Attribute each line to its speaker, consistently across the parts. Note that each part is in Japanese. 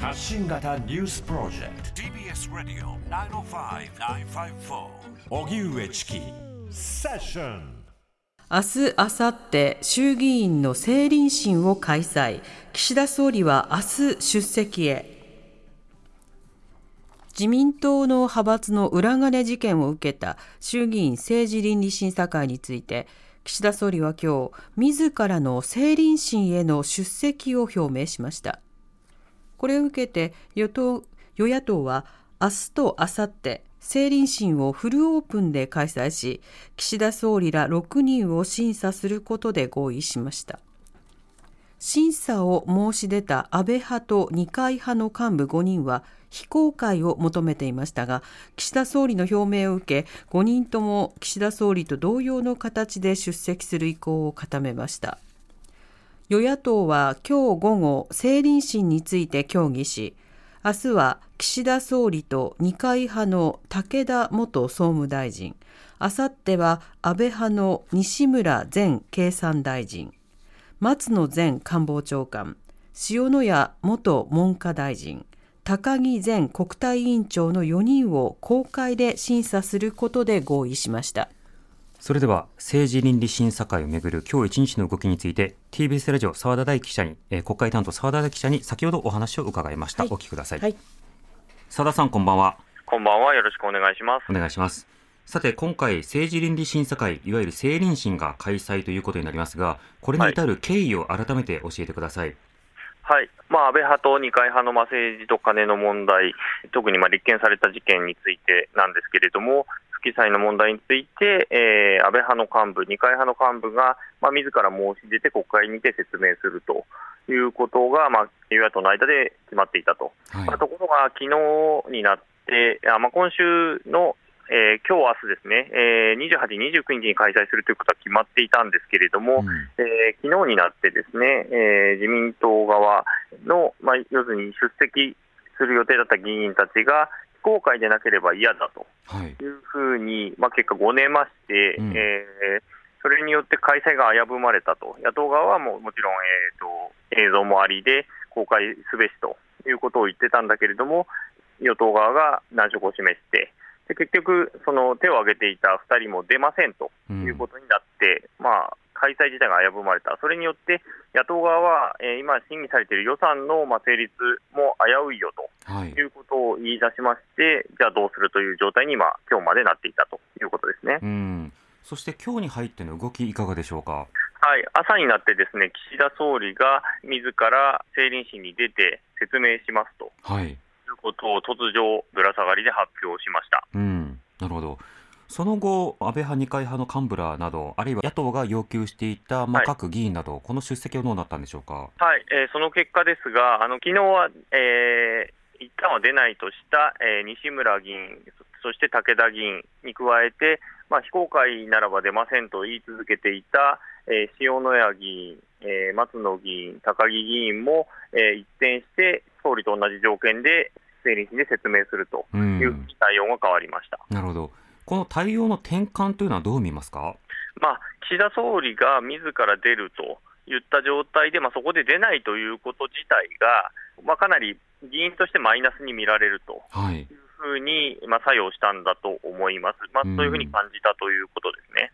Speaker 1: 発信型ニュースプロジェクト
Speaker 2: TBS ラディオ905-954
Speaker 1: おぎゅうえちきセッション
Speaker 3: 明日、明後日、衆議院の政倫審を開催。岸田総理は明日出席へ。自民党の派閥の裏金事件を受けた衆議院政治倫理審査会について、岸田総理は今日、自らの政倫審への出席を表明しました。これを受けて与党、与野党は明日と明後日、政倫審をフルオープンで開催し、岸田総理ら6人を審査することで合意しました。審査を申し出た安倍派と二階派の幹部5人は非公開を求めていましたが、岸田総理の表明を受け、5人とも岸田総理と同様の形で出席する意向を固めました。与野党は今日午後、政倫審について協議し、明日は岸田総理と二階派の武田元総務大臣、あさっては安倍派の西村前経産大臣、松野前官房長官、塩谷元文科大臣、高木前国対委員長の4人を公開で審査することで合意しました。
Speaker 4: それでは政治倫理審査会をめぐる今日一日の動きについて TBS ラジオ澤田大記者に、えー、国会担当澤田大記者に先ほどお話を伺いました、はい、お聞きください、はい、澤田さんこんばんは。
Speaker 5: こんばんは。よろしくお願いします。
Speaker 4: お願いします。さて今回政治倫理審査会いわゆる政倫審が開催ということになりますがこれに至る経緯を改めて教えてください、
Speaker 5: はい、まあ、安倍派と二階派のまあ政治と金の問題、特にまあ立件された事件についてなんですけれども、不記載の問題について、えー、安倍派の幹部、二階派の幹部が、まあ、自ら申し出て国会にて説明するということが、まあ、与野党の間で決まっていたと、はい、まあ、ところが昨日になって、あまあ、今週のえー、今日明日ですね、えー、28、29日に開催するということは決まっていたんですけれども、うん、えー、昨日になってですね、えー、自民党側の、まあ、要するに出席する予定だった議員たちが、非公開でなければ嫌だとい。うふうに、まあ、結果、ごねまして、うん、えー、それによって開催が危ぶまれたと、野党側はももちろん、えーと、映像もありで公開すべしということを言ってたんだけれども、与党側が難色を示して、で結局、その手を挙げていた2人も出ませんということになって、うん、まあ、開催自体が危ぶまれた、それによって野党側は、えー、今、審議されている予算の、まあ、成立も危ういよと、はい、いうことを言い出しまして、じゃあどうするという状態に今、今日までなっていたということですね。
Speaker 4: うん。そして今日に入っての動き、いかがでしょうか？
Speaker 5: はい、朝になってですね岸田総理が自ら政倫審に出て説明しますと、はい、いうことを突如、ぶら下がりで発表しました。
Speaker 4: うん。なるほどその後、安倍派、二階派の幹部らなど、あるいは野党が要求していた、まあ、各議員など、はい、この出席はどうなったんでしょうか、
Speaker 5: はい。えー、その結果ですが、あの昨日は、えー、一旦は出ないとした、えー、西村議員、そして武田議員に加えて、まあ、非公開ならば出ませんと言い続けていた、えー、塩谷議員、えー、松野議員、高木議員も、えー、一転して、総理と同じ条件で整理で説明するという対応が変わりました。
Speaker 4: なるほどこの対応の転換というのはどう見ますか、
Speaker 5: まあ、岸田総理が自ら出るといった状態で、まあ、そこで出ないということ自体が、まあ、かなり議員としてマイナスに見られるというふうに、まあ、作用したんだと思います、まあ、そういうふうに感じたということですね。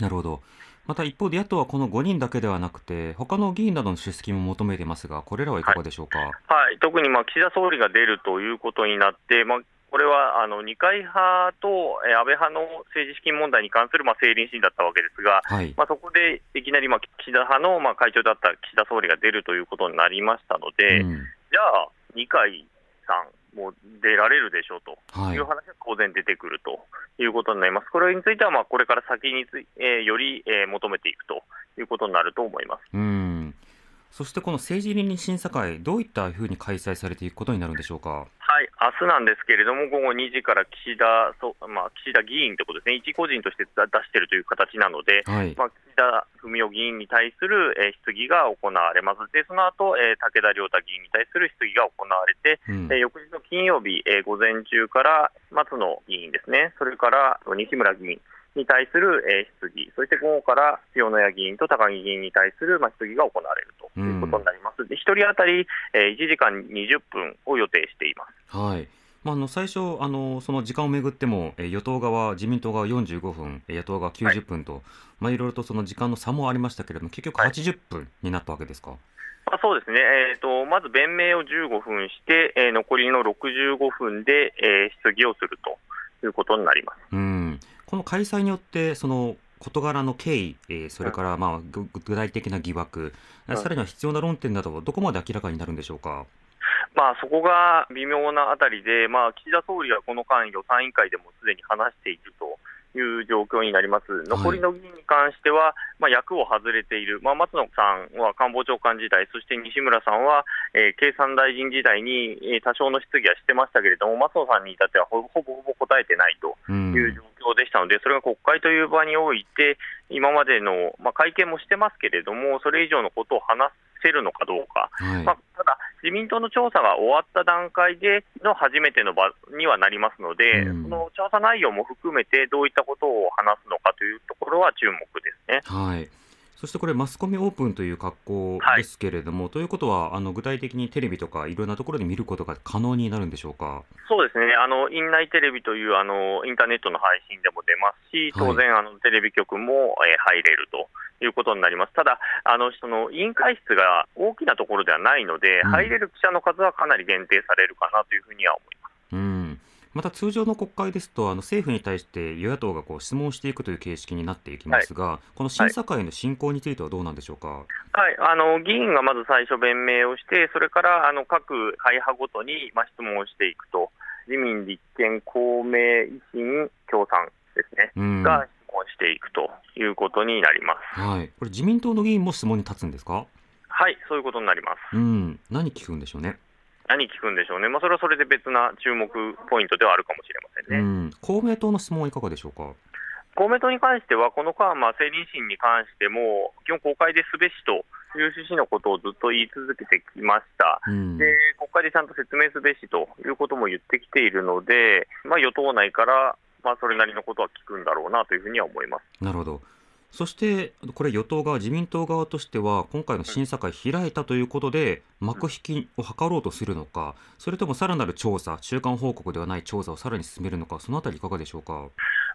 Speaker 4: なるほど。また一方で野党はこの5人だけではなくて、他の議員などの出席も求めていますが、これらはいかがでしょうか、はい、
Speaker 5: はい、特にまあ岸田総理が出るということになって、まあ、これはあの二階派と安倍派の政治資金問題に関するまあ政倫審だったわけですが、はい、まあ、そこでいきなりまあ岸田派のまあ会長だった岸田総理が出るということになりましたので、うん、じゃあ、二階さん、も出られるでしょうと。いう話が当然出てくるということになります、これについてはまあこれから先につい、えー、より、えー、求めていくということになると思います。
Speaker 4: うんそしてこの政治倫理審査会、どういったふうに開催されていくことになるんでしょうか？
Speaker 5: はい、明日なんですけれども、午後2時から岸田そ、まあ、岸田議員ということですね、一個人として出しているという形なので、はい、まあ、岸田文雄議員に対する、えー、質疑が行われます、でその後、えー、武田良太議員に対する質疑が行われて、うん、えー、翌日の金曜日、えー、午前中から松野議員ですね、それから西村議員、に対する、えー、質疑、そして午後から塩谷議員と高木議員に対する、まあ、質疑が行われるということになります。で1人当たり、えー、1時間20分を予定しています。
Speaker 4: はい。まあ、あの最初あの、その時間をめぐっても、え与党側、自民党側45分、野党側90分と、はい。まあ、いろいろとその時間の差もありましたけれども、結局80分になったわけですか？はい
Speaker 5: まあ、そうですね、えーと、まず弁明を15分して、えー、残りの65分で、えー、質疑をするということになります。
Speaker 4: うんこの開催によって、その事柄の経緯、えー、それからまあ具体的な疑惑、うん、さらには必要な論点など、どこまで明らかになるんでしょうか？
Speaker 5: まあ、そこが微妙なあたりで、まあ、岸田総理はこの間、予算委員会でもすでに話しているという状況になります。残りの議員に関しては、まあ、役を外れている、まあ、松野さんは官房長官時代、そして西村さんは、えー、経産大臣時代に、えー、多少の質疑はしてましたけれども、松野さんに至ってはほぼほぼ答えてないという状況でしたので、それが国会という場において、今までの、まあ、会見もしてますけれども、それ以上のことを話せるのかどうか、はい、まあ、ただ、自民党の調査が終わった段階での初めての場にはなりますので、うん、その調査内容も含めて、どういったことを話すのかというところは注目ですね。
Speaker 4: はいそしてこれ、マスコミオープンという格好ですけれども、はい、ということは、あの具体的にテレビとかいろんなところで見ることが可能になるんでしょうか？
Speaker 5: そうですね、あの院内テレビというあのインターネットの配信でも出ますし、当然、あのテレビ局も、えー、入れるということになります。ただ、あのその委員会室が大きなところではないので、うん、入れる記者の数はかなり限定されるかなというふうには思います。
Speaker 4: うんまた通常の国会ですと、あの政府に対して与野党がこう質問していくという形式になっていきますが、はい、この審査会の進行についてはどうなんでしょうか、はい、
Speaker 5: あの議員がまず最初、弁明をして、それからあの各会派ごとに、まあ、質問をしていくと、自民、立憲、公明、維新、共産ですね、が質問していくということになります、
Speaker 4: はい、これ、自民党の議員も質問に立つんですか？
Speaker 5: はい、そういうことになります。
Speaker 4: うん、何聞くんでしょうね。
Speaker 5: 何聞くんでしょうね、まあ、それはそれで別な注目ポイントではあるかもしれませんね。
Speaker 4: 公明党の質問はいかがでしょうか？
Speaker 5: 公明党に関しては、この間、まあ、政倫審に関しても、基本、公開ですべしという趣旨のことをずっと言い続けてきました、うん、で国会でちゃんと説明すべしということも言ってきているので、まあ、与党内から、まあ、それなりのことは聞くんだろうなというふうには思います。
Speaker 4: なるほどそしてこれ与党側、自民党側としては今回の審査会開いたということで幕引きを図ろうとするのか、それともさらなる調査、中間報告ではない調査をさらに進めるのか、そのあたりいかがでしょうか？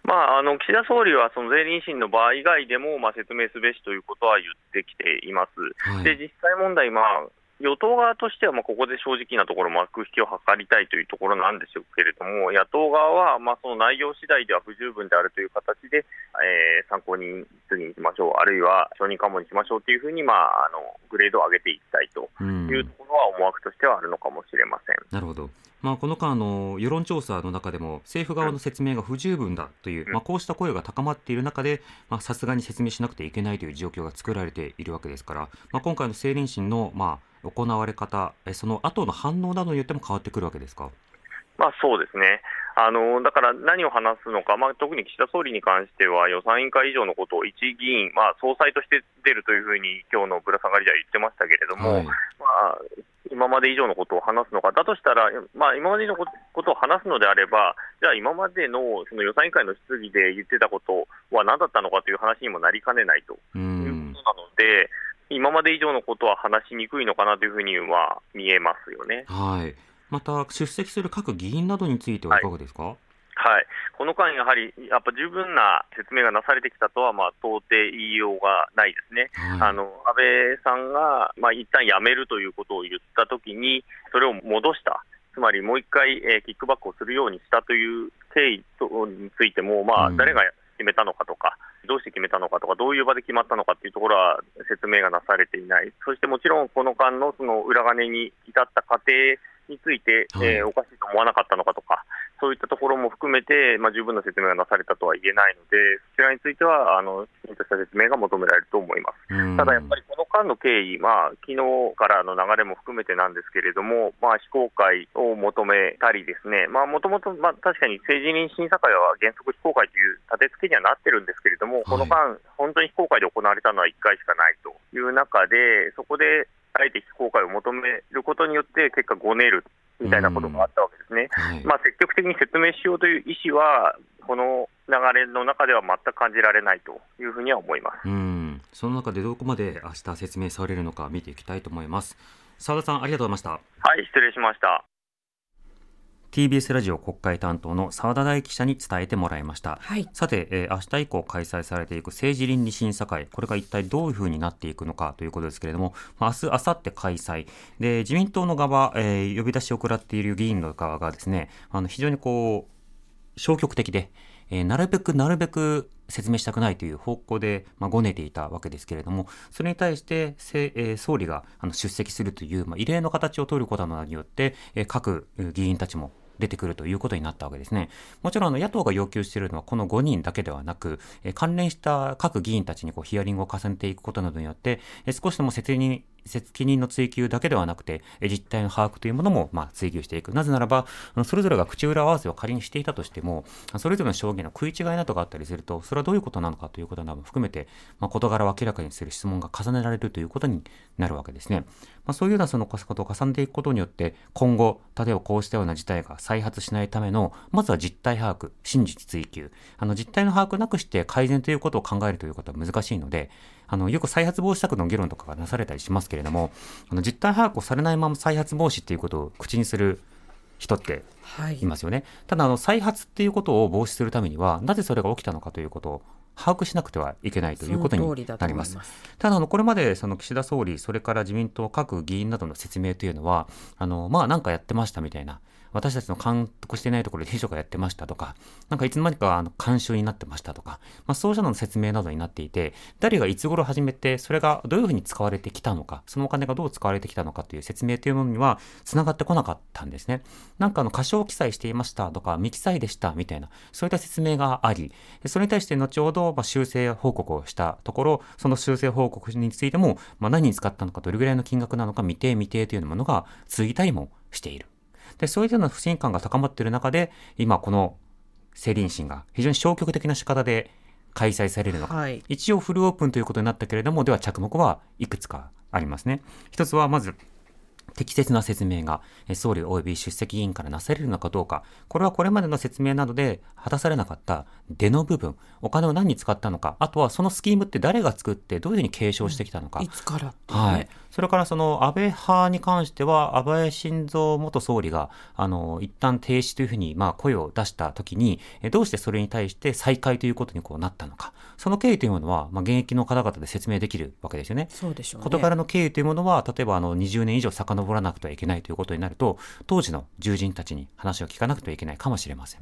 Speaker 5: まあ、あの岸田総理はその税理士の場合以外でも、まあ、説明すべしということは言ってきています。はい、で実際問題、まあ、与党側としては、まあ、ここで正直なところ、幕引きを図りたいというところなんでしょうけれども、野党側は、まあ、その内容次第では不十分であるという形で、えー、参考人質にしましょう、あるいは承認喚問にしましょうというふうに、まあ、あのグレードを上げていきたいというところは思惑としてはあるのかもしれません。
Speaker 4: なるほどまあ、この間の世論調査の中でも政府側の説明が不十分だという、まあ、こうした声が高まっている中でさすがに説明しなくてはいけないという状況が作られているわけですから、まあ、今回の政倫審の、まあ、行われ方、その後の反応などによっても変わってくるわけですか？
Speaker 5: まあ、そうですね。あのだから何を話すのか、まあ、特に岸田総理に関しては予算委員会以上のことを一議員、まあ、総裁として出るというふうに今日のぶら下がりでは言ってましたけれども、はい、まあ、今まで以上のことを話すのか、だとしたら、まあ、今までのことを話すのであれば、じゃあ今までのその予算委員会の質疑で言ってたことは何だったのかという話にもなりかねないということなので、今まで以上のことは話しにくいのかなというふうには見えますよね。
Speaker 4: はい。また出席する各議員などについてはい。かがですか、はい。
Speaker 5: はい、この間、やはりやっぱ十分な説明がなされてきたとは、まあ、到底言いようがないですね、はい、あの安倍さんが、まあ一旦辞めるということを言ったときに、それを戻した、つまりもう一回、えー、キックバックをするようにしたという経緯についても、まあ、誰が決めたのかとか、どうして決めたのかとか、どういう場で決まったのかというところは説明がなされていない、そしてもちろんこの間のその裏金に至った過程について、えー、おかしいと思わなかったのかとか、そういったところも含めて、まあ、十分な説明がなされたとは言えないので、そちらについては、あのきちんとした説明が求められると思います。ただやっぱりこの間の経緯、まあ昨日からの流れも含めてなんですけれども、まあ、非公開を求めたりですね、もともと確かに政治認審査会は原則非公開という立て付けにはなってるんですけれども、この間、本当に非公開で行われたのは1回しかないという中で、そこであえて非公開を求めることによって、結果、ごねるみたいなことがあったわけですね。はい、まあ、積極的に説明しようという意思は、この流れの中では全く感じられないというふうには思います
Speaker 4: うんその中でどこまで明日説明されるのか見ていきたいと思います。澤田さんありがとうございました。
Speaker 5: はい、失礼しました。
Speaker 4: TBS ラジオ国会担当の澤田大記者に伝えてもらいました、
Speaker 3: はい、
Speaker 4: さて、えー、明日以降開催されていく政治倫理審査会これが一体どういうふうになっていくのかということですけれども、まあ、明日明後日開催。で自民党の側、えー、呼び出しを食らっている議員の側がですねあの非常にこう消極的でえー、なるべくなるべく説明したくないという方向で、まあ、ごねていたわけですけれども、それに対して、えー、総理があの出席するという、まあ、異例の形を取ることなどによって、えー、各議員たちも出てくるということになったわけですね。もちろん野党が要求しているのはこの5人だけではなく、え関連した各議員たちにこうヒアリングを重ねていくことなどによって、え少しでも責任責任の追及だけではなくて、実態の把握というものも、まあ、追求していく。なぜならば、それぞれが口裏合わせを仮にしていたとしても、それぞれの証言の食い違いなどがあったりすると、それはどういうことなのかということなども含めて、まあ、事柄を明らかにする質問が重ねられるということになるわけですね。まあ、そういうようなそのことを重ねていくことによって、今後、例えばこうしたような事態が再発しないための、まずは実態把握、真実追求、あの実態の把握なくして改善ということを考えるということは難しいので、あの、よく再発防止策の議論とかがなされたりしますけれども、あの実態把握をされないまま再発防止っていうことを口にする人っていますよね。はい、ただあの、再発っていうことを防止するためには、なぜそれが起きたのかということを把握しなくてはいけないということになります。ますただあの、これまでその岸田総理、それから自民党各議員などの説明というのは、あの、まあなんかやってましたみたいな、私たちの監督してないところで秘書がやってましたとか、なんかいつの間にかあの監修になってましたとか、まあ、そうしたの説明などになっていて、誰がいつ頃始めて、それがどういうふうに使われてきたのか、そのお金がどう使われてきたのかという説明というものには繋がってこなかったんですね。なんかあの、過小記載していましたとか、未記載でしたみたいな、そういった説明があり、それに対して後ほど、ま修正報告をしたところ、その修正報告についても、まあ、何に使ったのか、どれぐらいの金額なのか、未定未定というものが続いたりもしている。で、そういうような不信感が高まっている中で、今この政倫審が非常に消極的な仕方で開催されるのか、はい、一応フルオープンということになったけれども、では着目はいくつかありますね。一つはまず、適切な説明が総理及び出席委員からなされるのかどうか、これはこれまでの説明などで果たされなかった出の部分、お金を何に使ったのか、あとはそのスキームって誰が作ってどういうふうに継承してきたのか。
Speaker 3: いつから、ね、
Speaker 4: はい。それからその安倍派に関しては、安倍晋三元総理が、あの、一旦停止というふうに、まあ、声を出したときに、どうしてそれに対して再開ということにこうなったのか。その経緯というものは、まあ、現役の方々で説明できるわけですよね。
Speaker 3: そうでしょう、ね、
Speaker 4: 事柄の経緯というものは、例えばあの、20年以上遡らなくてはいけないということになると、当時の従人たちに話を聞かなくてはいけないかもしれません。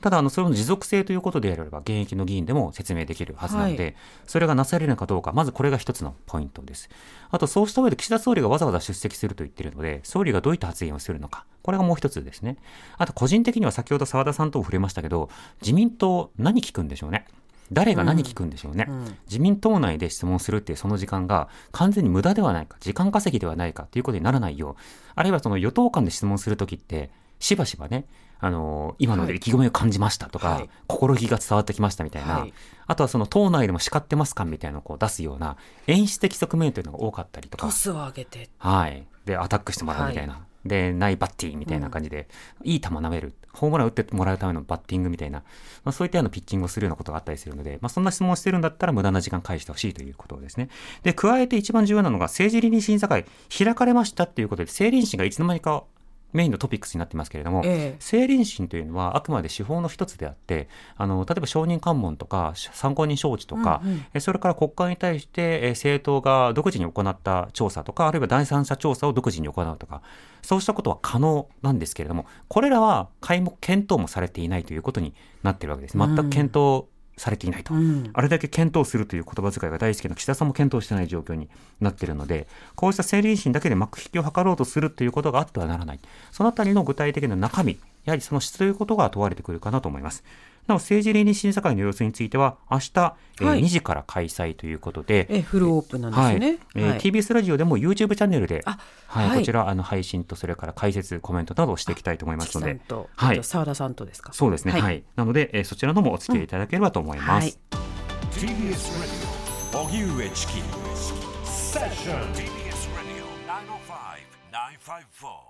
Speaker 4: ただ、あの、それの持続性ということであれば、現役の議員でも説明できるはずなので、はい、それがなされるのかどうか、まずこれが一つのポイントです。あと、そうした上で岸田総理がわざわざ出席すると言っているので、総理がどういった発言をするのか、これがもう一つですね。あと、個人的には先ほど澤田さんとも触れましたけど、自民党何聞くんでしょうね。誰が何聞くんでしょうね、うんうん、自民党内で質問するっていうその時間が完全に無駄ではないか、時間稼ぎではないかということにならないよう、あるいはその与党間で質問するときって、しばしばね、あの今ので意気込みを感じましたとか、はい、心意気が伝わってきましたみたいな、はい、あとはその党内でも叱ってますかみたいなのをこう出すような演出的側面というのが多かったりとか。
Speaker 3: トスを上げて。
Speaker 4: はい。で、アタックしてもらうみたいな。はいで、ナイバッティみたいな感じで、うん、いい球投める、ホームラン打ってもらうためのバッティングみたいな、まあ、そういったようなピッチングをするようなことがあったりするので、まあ、そんな質問をしてるんだったら無駄な時間返してほしいということですね。で、加えて一番重要なのが政治倫理審査会開かれましたっていうことで、政倫審がいつの間にかメインのトピックスになってますけれども、ええ、政倫審というのはあくまで手法の一つであってあの例えば証人喚問とか参考人招致とか、うんうん、それから国会に対して政党が独自に行った調査とかあるいは第三者調査を独自に行うとかそうしたことは可能なんですけれどもこれらは皆目検討もされていないということになっているわけです。全く検討、うんされていないと、うん、あれだけ検討するという言葉遣いが大好きな岸田さんも検討してない状況になっているので、こうした政倫審だけで幕引きを図ろうとするということがあってはならない、そのあたりの具体的な中身、やはりその質ということが問われてくるかなと思います。なお政治倫理審査会の様子については明日、はい、えー、2時から開催ということで、
Speaker 3: えフルオープンなんですね、
Speaker 4: はい、えー、TBS ラジオでも YouTube チャンネルで、はい、はい、こちらあの配信とそれから解説コメントなどをしていきたいと思いますので
Speaker 3: はい。澤田さんとですか。
Speaker 4: そうですね。はい、なので、えー、そちらのもお付き合いいただければと思います、うん、
Speaker 1: TBS ラジオ荻上チキ。セッション。TBS ラジオ
Speaker 2: 905-954